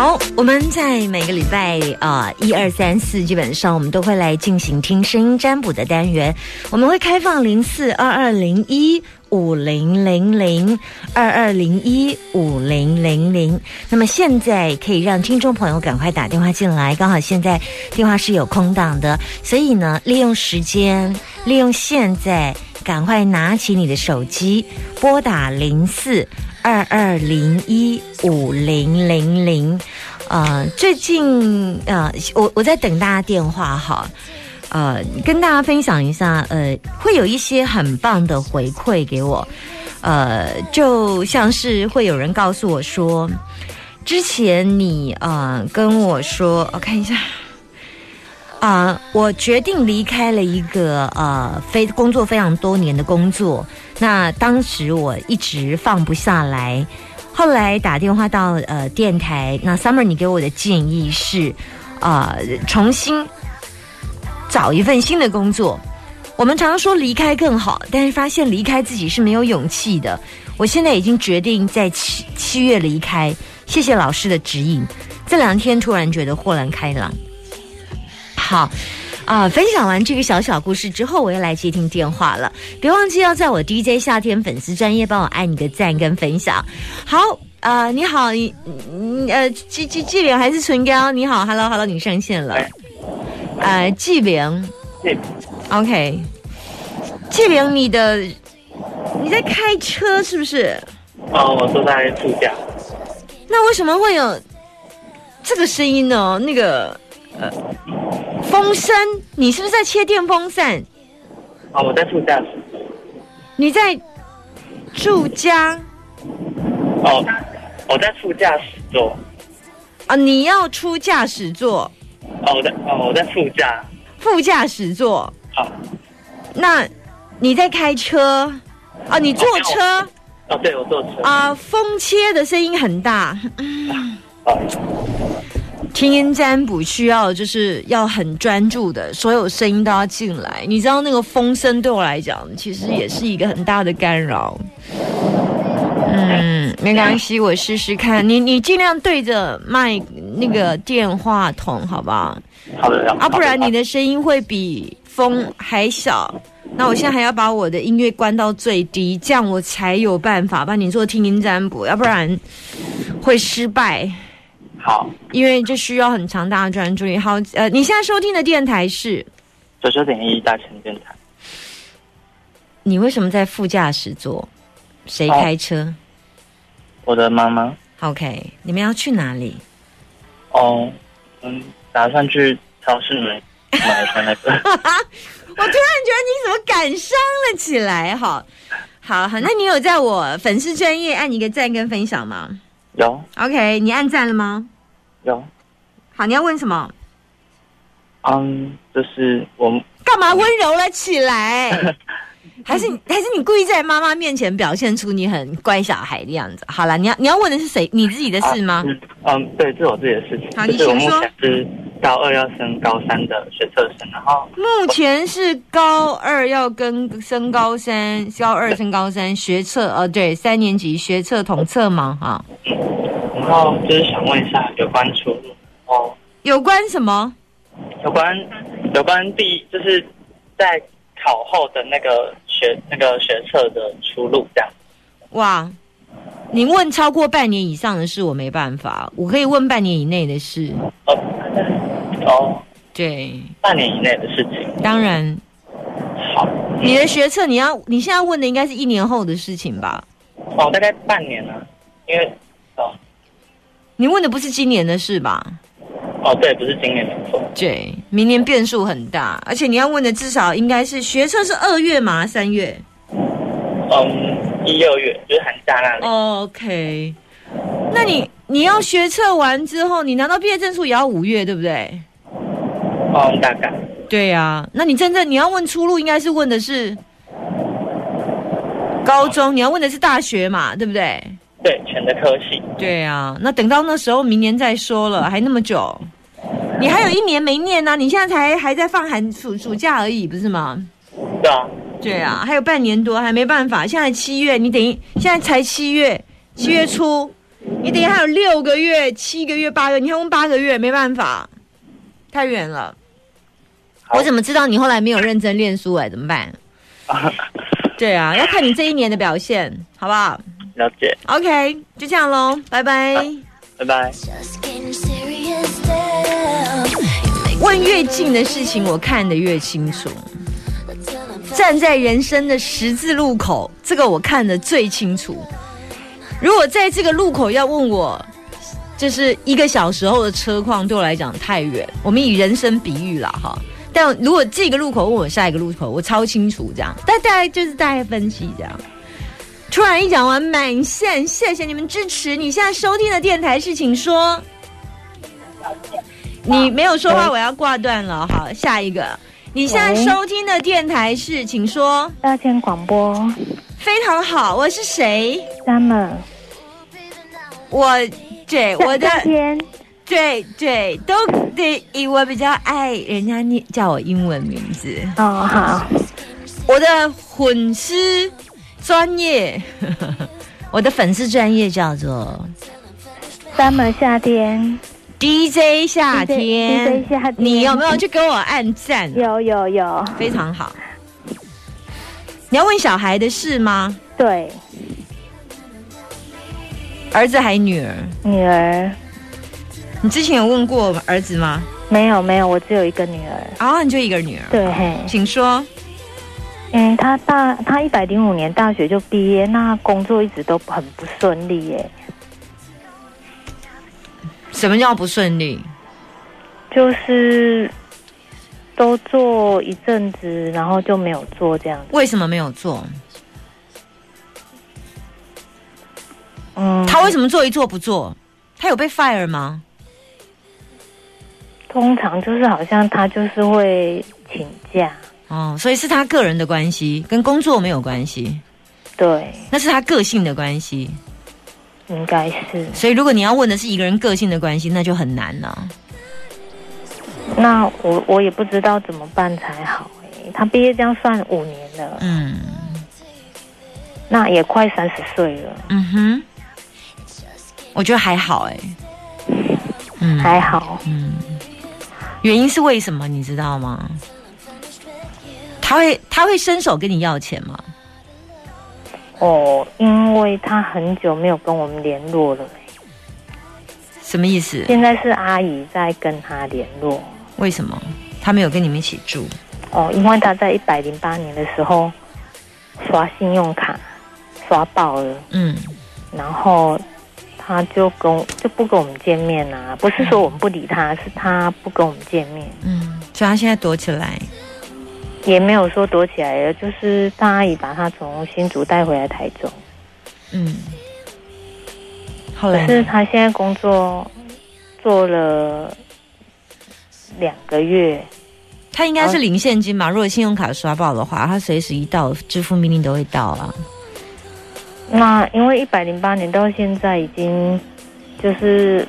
好，我们在每个礼拜啊一二三四，基本上我们都会来进行听声音占卜的单元。我们会开放零四二二零一五零零零二二零一五零零零。那么现在可以让听众朋友赶快打电话进来，刚好现在电话是有空档的，所以呢，利用时间，利用现在，赶快拿起你的手机，拨打零四。二二零一五零零零，呃，最近呃，我我在等大家电话哈，呃，跟大家分享一下，呃，会有一些很棒的回馈给我，呃，就像是会有人告诉我说，之前你呃跟我说，我看一下，啊，我决定离开了一个呃非工作非常多年的工作。那当时我一直放不下来，后来打电话到呃电台，那 Summer 你给我的建议是，啊重新找一份新的工作。我们常说离开更好，但是发现离开自己是没有勇气的。我现在已经决定在七七月离开，谢谢老师的指引。这两天突然觉得豁然开朗。好。啊！分享完这个小小故事之后，我又来接听电话了。别忘记要在我 DJ 夏天粉丝专业帮我按你个赞跟分享。好，啊，你好，你呃，纪纪纪玲还是唇膏？你好，Hello Hello，你上线了。呃，纪玲，OK，纪玲，你的你在开车是不是？哦，我坐在副驾。那为什么会有这个声音呢？那个呃。风声，你是不是在切电风扇？啊，我在副驾驶。你在住家？哦，我在副驾驶座。啊，你要出驾驶座？哦，我在哦，我在副驾。副驾驶座。好。那你在开车？啊，你坐车？哦，对，我坐车。啊，风切的声音很大。哦。听音占卜需要就是要很专注的，所有声音都要进来。你知道那个风声对我来讲，其实也是一个很大的干扰。嗯，没关系，我试试看。你你尽量对着麦那个电话筒，好不好？好的。啊，不然你的声音会比风还小。那我现在还要把我的音乐关到最低，这样我才有办法帮你做听音占卜，要不然会失败。好，因为这需要很强大的专注力。好，呃，你现在收听的电台是九九点一大成电台。你为什么在副驾驶座？谁开车？我的妈妈。OK，你们要去哪里？哦，嗯，打算去超市买买一下那个。我突然觉得你怎么感伤了起来？好，好，好，那你有在我粉丝专业按一个赞跟分享吗？有，OK，你按赞了吗？有，好，你要问什么？嗯，就是我干嘛温柔了起来？还是还是你故意在妈妈面前表现出你很乖小孩的样子？好了，你要你要问的是谁？你自己的事吗？嗯，对，是我自己的事情。好，你先说。是高二要升高三的学测生，然后目前是高二要跟升高三，高二升高三学测，呃，对，三年级学测统测吗？哈。后就是想问一下有关出路哦。有关什么？有关有关第就是在考后的那个学那个学测的出路这样。哇，您问超过半年以上的事，我没办法，我可以问半年以内的事。哦，哦，对，半年以内的事情。当然。好。你的学测，你要你现在问的应该是一年后的事情吧？哦，大概半年啊，因为哦，你问的不是今年的事吧？哦，对，不是今年的错。对，明年变数很大，而且你要问的至少应该是学测是二月嘛？三月？嗯，一二月就是寒假那里。OK，那你你要学测完之后，你拿到毕业证书也要五月，对不对？哦，大概。对呀，那你真正你要问出路，应该是问的是高中，你要问的是大学嘛，对不对？对，全的科系。对啊，那等到那时候明年再说了，还那么久，你还有一年没念呢、你现在才还在放寒暑暑假而已，不是吗？对啊，对啊，还有半年多，还没办法。现在七月，你等于现在才七月，七月初，你等于还有六个月、七个月、八个月，你还问八个月，没办法，太远了。我怎么知道你后来没有认真练书哎？怎么办？对啊，要看你这一年的表现，好不好了解，？OK，就这样喽，拜拜。拜拜。问越近的事情，我看得越清楚。站在人生的十字路口，这个我看得最清楚。如果在这个路口要问我，就是一个小时后的车况，对我来讲太远。我们以人生比喻啦，哈。但如果这个路口问我下一个路口，我超清楚这样。但大概就是大概分析这样。突然一讲完满线，谢谢你们支持。你现在收听的电台是，请说。你没有说话，我要挂断了。好，下一个。你现在收听的电台是，请说。大千广播非常好，我是谁？，Summer，我对我的夏天，对对都对，我比较爱人家念叫我英文名字。哦好，我的粉丝专业，我的粉丝专业叫做 Summer 夏天，DJ 夏天。DJ 夏天你有没有去给我按赞？有有有，非常好。你要问小孩的事吗？对，儿子还女儿？女儿你之前有问过儿子吗？没有没有，我只有一个女儿，哦，你就一个女儿。对嘿，请说。嗯，他大他一百零五年大学就毕业，那工作一直都很不顺利耶，什么叫不顺利？就是都做一阵子，然后就没有做这样子，为什么没有做？嗯，他为什么做一做不做？他有被 fire 吗？通常就是好像他就是会请假，哦，所以是他个人的关系，跟工作没有关系，对，那是他个性的关系。应该是。所以如果你要问的是一个人个性的关系，那就很难了。那我我也不知道怎么办才好哎、他毕业这样算五年了，嗯那也快三十岁了，嗯哼，我觉得还好哎、嗯，还好。嗯，原因是为什么你知道吗？他会他会伸手跟你要钱吗？哦，因为他很久没有跟我们联络了、什么意思？现在是阿姨在跟他联络。为什么他没有跟你们一起住？哦，因为他在一百零八年的时候刷信用卡刷爆了，嗯然后他就跟就不跟我们见面啊，不是说我们不理他，是他不跟我们见面，嗯，所以他现在躲起来。也没有说躲起来了，就是大阿姨把他从新竹带回来台中。嗯，后可是他现在工作做了两个月，他应该是零现金嘛？如果信用卡刷爆的话，他随时一到支付命令都会到啊。那因为一百零八年到现在已经就是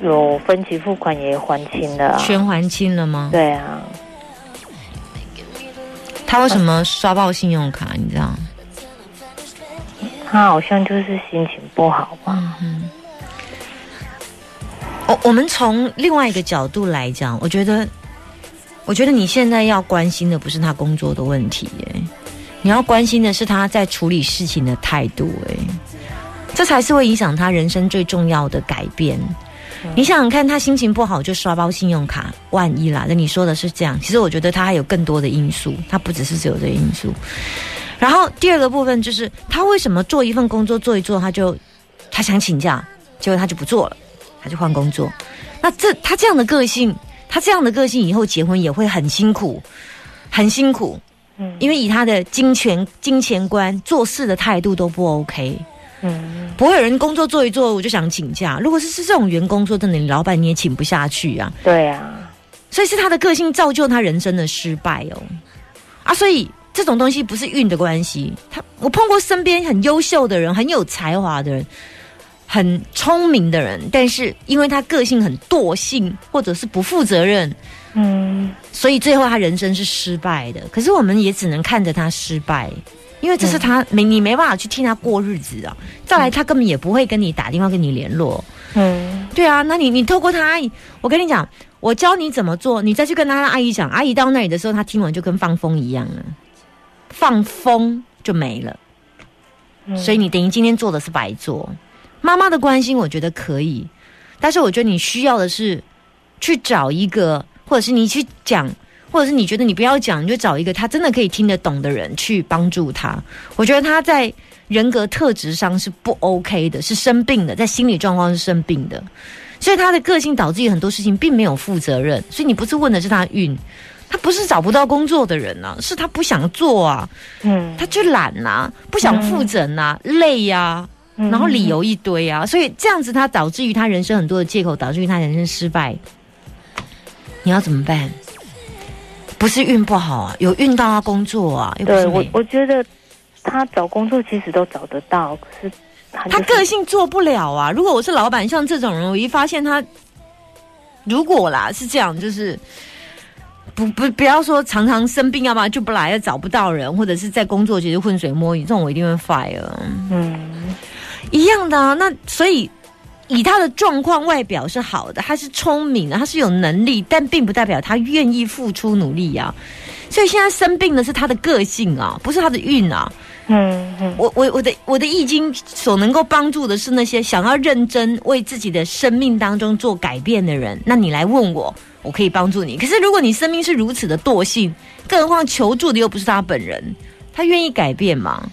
有分期付款也还清了、啊，全还清了吗？对啊，他为什么刷爆信用卡？你知道？他好像就是心情不好吧？嗯我我们从另外一个角度来讲，我觉得，我觉得你现在要关心的不是他工作的问题，耶，你要关心的是他在处理事情的态度，哎，这才是会影响他人生最重要的改变。你想想看，他心情不好就刷爆信用卡，万一啦，那你说的是这样，其实我觉得他还有更多的因素，他不只是只有这个因素。然后第二个部分就是他为什么做一份工作做一做，他就他想请假，结果他就不做了，他就换工作。那这他这样的个性，他这样的个性以后结婚也会很辛苦，很辛苦，嗯因为以他的金钱金钱观做事的态度都不 OK。嗯，不会有人工作做一做我就想请假。如果是是这种员工，说真的，你老板你也请不下去啊。对啊，所以是他的个性造就他人生的失败哦。啊，所以这种东西不是运的关系。他我碰过身边很优秀的人，很有才华的人，很聪明的人，但是因为他个性很惰性，或者是不负责任，嗯所以最后他人生是失败的。可是我们也只能看着他失败，因为这是他没你没办法去替他过日子啊。再来，他根本也不会跟你打电话跟你联络。嗯对啊，那你你透过他阿姨，我跟你讲，我教你怎么做，你再去跟他阿姨讲，阿姨到那里的时候，他听完就跟放风一样了，放风就没了。嗯所以你等于今天做的是白做。妈妈的关心，我觉得可以，但是我觉得你需要的是去找一个，或者是你去讲，或者是你觉得你不要讲，你就找一个他真的可以听得懂的人去帮助他。我觉得他在人格特质上是不 OK 的，是生病的，在心理状况是生病的，所以他的个性导致于很多事情并没有负责任。所以你不是问的是他运，他不是找不到工作的人啊，是他不想做啊，嗯他就懒呐、不想负责呐、累呀、嗯然后理由一堆啊，所以这样子他导致于他人生很多的借口，导致于他人生失败。你要怎么办？不是运不好啊，有运到他工作啊，又不对我我觉得他找工作其实都找得到，可是他他就是个性做不了啊。如果我是老板，像这种人，我一发现他，如果啦是这样，就是不不不要说常常生病，要不然就不来，又找不到人，或者是在工作其实浑水摸鱼，这种我一定会 fire。嗯一样的啊。那所以以他的状况外表是好的，他是聪明的，他是有能力，但并不代表他愿意付出努力呀、所以现在生病的是他的个性啊，不是他的运啊。嗯嗯我我我的我的易经所能够帮助的是那些想要认真为自己的生命当中做改变的人。那你来问我，我可以帮助你。可是如果你生命是如此的惰性，更何况求助的又不是他本人，他愿意改变吗？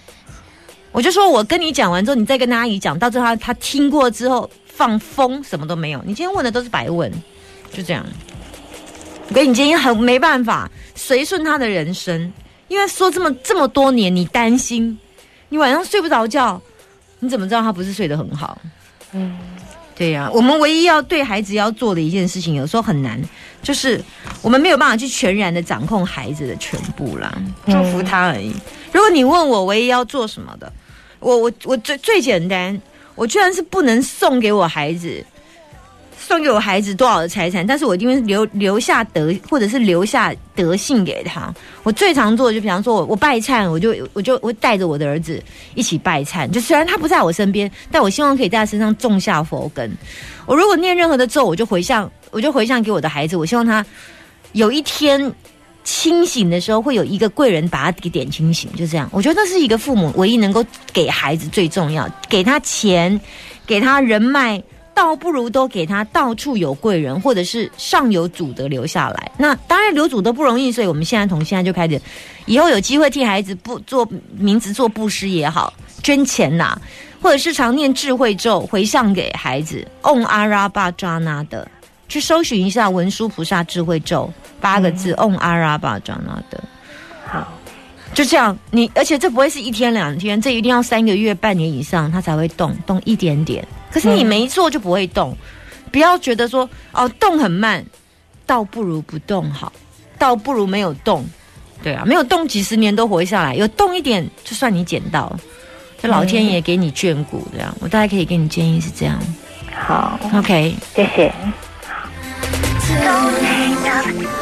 我就说我跟你讲完之后，你再跟他阿姨讲，到最后他他听过之后放风，什么都没有。你今天问的都是白问，就这样。我跟你今天很没办法随顺他的人生，因为说这么这么多年，你担心，你晚上睡不着觉，你怎么知道他不是睡得很好？嗯对呀、我们唯一要对孩子要做的一件事情，有时候很难，就是我们没有办法去全然的掌控孩子的全部啦，祝福他而已。如果你问我唯一要做什么的，我我我最最简单，我居然是不能送给我孩子，送给我孩子多少的财产，但是我因为留留下德，或者是留下德性给他。我最常做的就比方说我我拜忏，我就我就我带着我的儿子一起拜忏。就虽然他不在我身边，但我希望可以在他身上种下佛根。我如果念任何的咒，我就回向，我就回向给我的孩子。我希望他有一天清醒的时候，会有一个贵人把他给点清醒，就这样。我觉得那是一个父母唯一能够给孩子最重要，给他钱，给他人脉。倒不如都给他到处有贵人，或者是上有祖德留下来。那当然留祖德不容易，所以我们现在从现在就开始，以后有机会替孩子布做名字做布施也好，捐钱呐、或者是常念智慧咒回向给孩子，嗡阿拉巴扎那的，去搜寻一下文殊菩萨智慧咒八个字，嗡阿拉巴扎那的。好就这样，你而且这不会是一天两天，这一定要三个月、半年以上，它才会动，动一点点。可是你没做就不会动，不要觉得说哦动很慢，倒不如不动好，倒不如没有动。对啊，没有动几十年都活下来，有动一点就算你捡到，这老天爷给你眷顾，这样我大概可以给你建议是这样。好，OK，谢谢。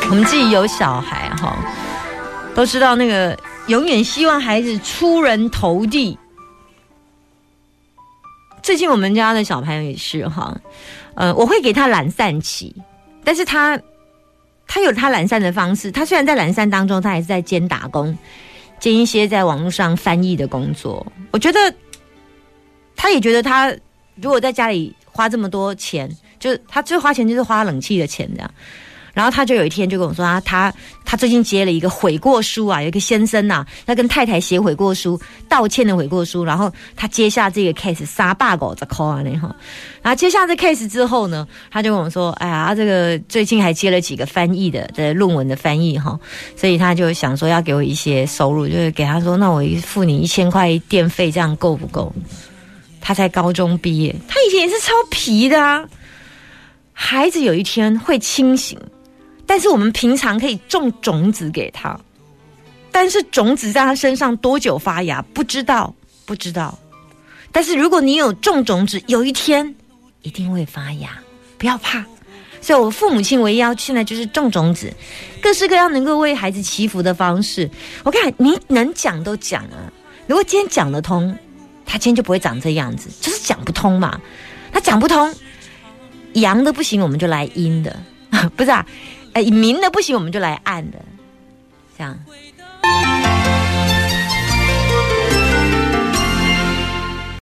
我们自己有小孩哈，都知道那个永远希望孩子出人头地。最近我们家的小朋友也是哈，呃，我会给他懒散期，但是他他有他懒散的方式。他虽然在懒散当中，他还是在兼打工，兼一些在网络上翻译的工作。我觉得他也觉得他如果在家里花这么多钱，就他最花钱就是花冷气的钱这样。然后他就有一天就跟我说啊，他他最近接了一个悔过书啊，有一个先生呐、他跟太太写悔过书，道歉的悔过书。然后他接下这个 case 杀霸狗在扣啊那哈，然后接下这 case 之后呢，他就跟我说，哎呀，他这个最近还接了几个翻译的的论文的翻译哈，所以他就想说要给我一些收入，就是给他说，那我付你一千块电费，这样够不够？他才高中毕业，他以前也是超皮的啊。孩子有一天会清醒。但是我们平常可以种种子给他，但是种子在他身上多久发芽不知道，不知道。但是如果你有种种子，有一天一定会发芽，不要怕。所以我父母亲唯一要现在就是种种子，各式各样能够为孩子祈福的方式。我看你能讲都讲啊，如果今天讲得通，他今天就不会长这样子，就是讲不通嘛。他讲不通，阳的不行，我们就来阴的，不是啊？呃，明的不行，我们就来暗的，这样。